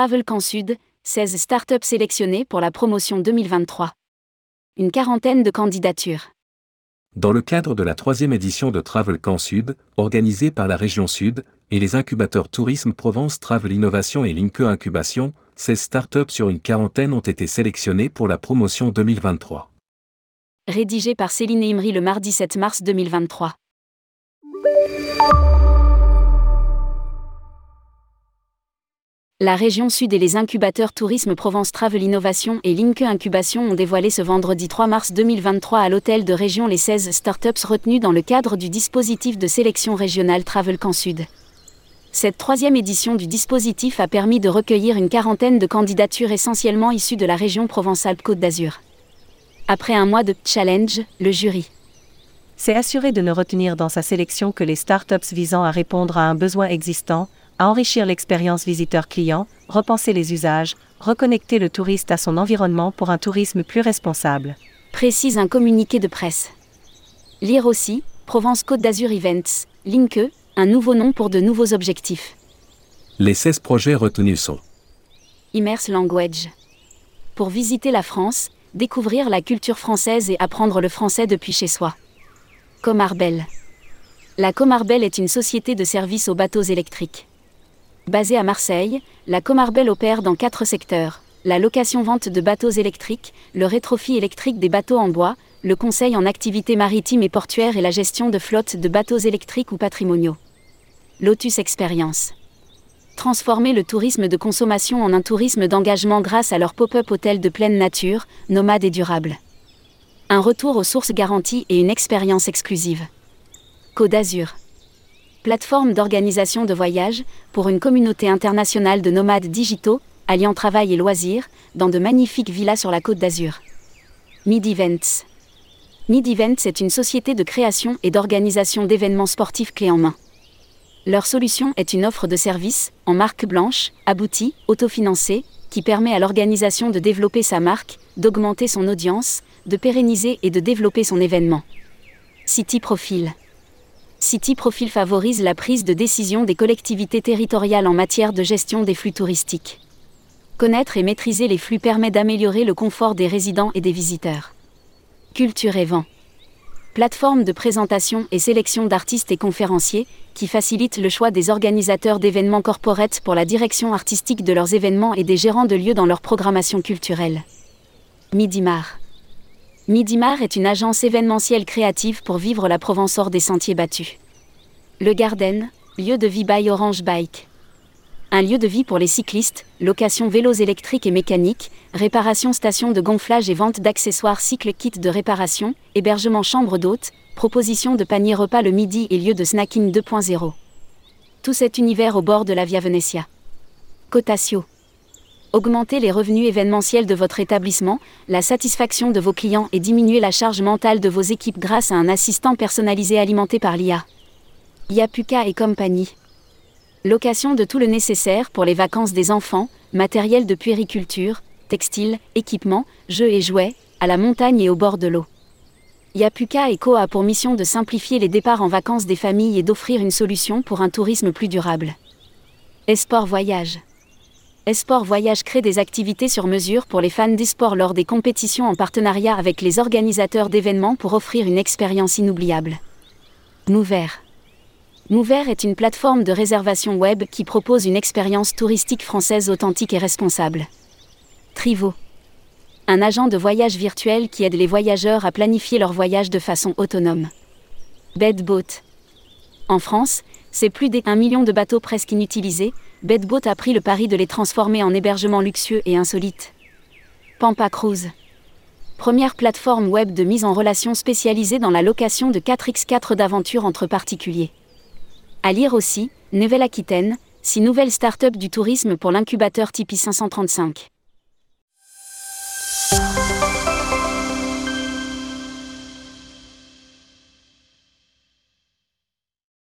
Travel Camp Sud, 16 startups sélectionnées pour la promotion 2023. Une quarantaine de candidatures. Dans le cadre de la troisième édition de Travel Camp Sud, organisée par la région Sud, et les incubateurs Tourisme Provence Travel Innovation et Linke Incubation, 16 startups sur une quarantaine ont été sélectionnées pour la promotion 2023. Rédigé par Céline Imri le mardi 7 mars 2023. La région Sud et les incubateurs Tourisme Provence Travel Innovation et Linke Incubation ont dévoilé ce vendredi 3 mars 2023 à l'hôtel de région les 16 startups retenues dans le cadre du dispositif de sélection régionale Travel Camp Sud. Cette troisième édition du dispositif a permis de recueillir une quarantaine de candidatures essentiellement issues de la région Provence-Alpes-Côte d'Azur. Après un mois de challenge, le jury s'est assuré de ne retenir dans sa sélection que les startups visant à répondre à un besoin existant, à enrichir l'expérience visiteur-client, repenser les usages, reconnecter le touriste à son environnement pour un tourisme plus responsable. Précise un communiqué de presse. Lire aussi, Provence Côte d'Azur Events, Linke, un nouveau nom pour de nouveaux objectifs. Les 16 projets retenus sont Immerse Language. Pour visiter la France, découvrir la culture française et apprendre le français depuis chez soi. Comarbel. La Comarbel est une société de services aux bateaux électriques. Basée à Marseille, la Comarbel opère dans quatre secteurs la location-vente de bateaux électriques, le rétrofit électrique des bateaux en bois, le conseil en activités maritimes et portuaires et la gestion de flottes de bateaux électriques ou patrimoniaux. Lotus Experience. Transformer le tourisme de consommation en un tourisme d'engagement grâce à leur pop-up hôtel de pleine nature, nomade et durable. Un retour aux sources garanties et une expérience exclusive. Côte d'Azur plateforme d'organisation de voyages, pour une communauté internationale de nomades digitaux, alliant travail et loisirs, dans de magnifiques villas sur la côte d'Azur. Mid Events. Mid Events est une société de création et d'organisation d'événements sportifs clés en main. Leur solution est une offre de services, en marque blanche, aboutie, autofinancée, qui permet à l'organisation de développer sa marque, d'augmenter son audience, de pérenniser et de développer son événement. City Profile. City Profil favorise la prise de décision des collectivités territoriales en matière de gestion des flux touristiques. Connaître et maîtriser les flux permet d'améliorer le confort des résidents et des visiteurs. Culture et vent. Plateforme de présentation et sélection d'artistes et conférenciers, qui facilite le choix des organisateurs d'événements corporates pour la direction artistique de leurs événements et des gérants de lieux dans leur programmation culturelle. Midimar. Midimar est une agence événementielle créative pour vivre la Provence hors des sentiers battus. Le Garden, lieu de vie by Orange Bike. Un lieu de vie pour les cyclistes, location vélos électriques et mécaniques, réparation station de gonflage et vente d'accessoires cycle kit de réparation, hébergement chambre d'hôte, proposition de panier repas le midi et lieu de snacking 2.0. Tout cet univers au bord de la Via Venetia. Cotatio augmenter les revenus événementiels de votre établissement, la satisfaction de vos clients et diminuer la charge mentale de vos équipes grâce à un assistant personnalisé alimenté par l'IA. Yapuka et compagnie. Location de tout le nécessaire pour les vacances des enfants, matériel de puériculture, textile, équipements, jeux et jouets, à la montagne et au bord de l'eau. Yapuka Co a pour mission de simplifier les départs en vacances des familles et d'offrir une solution pour un tourisme plus durable. Esport Voyage. Esport Voyage crée des activités sur mesure pour les fans d'esport lors des compétitions en partenariat avec les organisateurs d'événements pour offrir une expérience inoubliable. Mouvert. Mouvert est une plateforme de réservation web qui propose une expérience touristique française authentique et responsable. Trivo. Un agent de voyage virtuel qui aide les voyageurs à planifier leur voyage de façon autonome. Bedboat. En France, c'est plus d'un million de bateaux presque inutilisés, Bedboat a pris le pari de les transformer en hébergements luxueux et insolites. Pampa Cruise. Première plateforme web de mise en relation spécialisée dans la location de 4x4 d'aventure entre particuliers. À lire aussi, Nouvelle-Aquitaine, six nouvelles startups du tourisme pour l'incubateur Tipeee 535.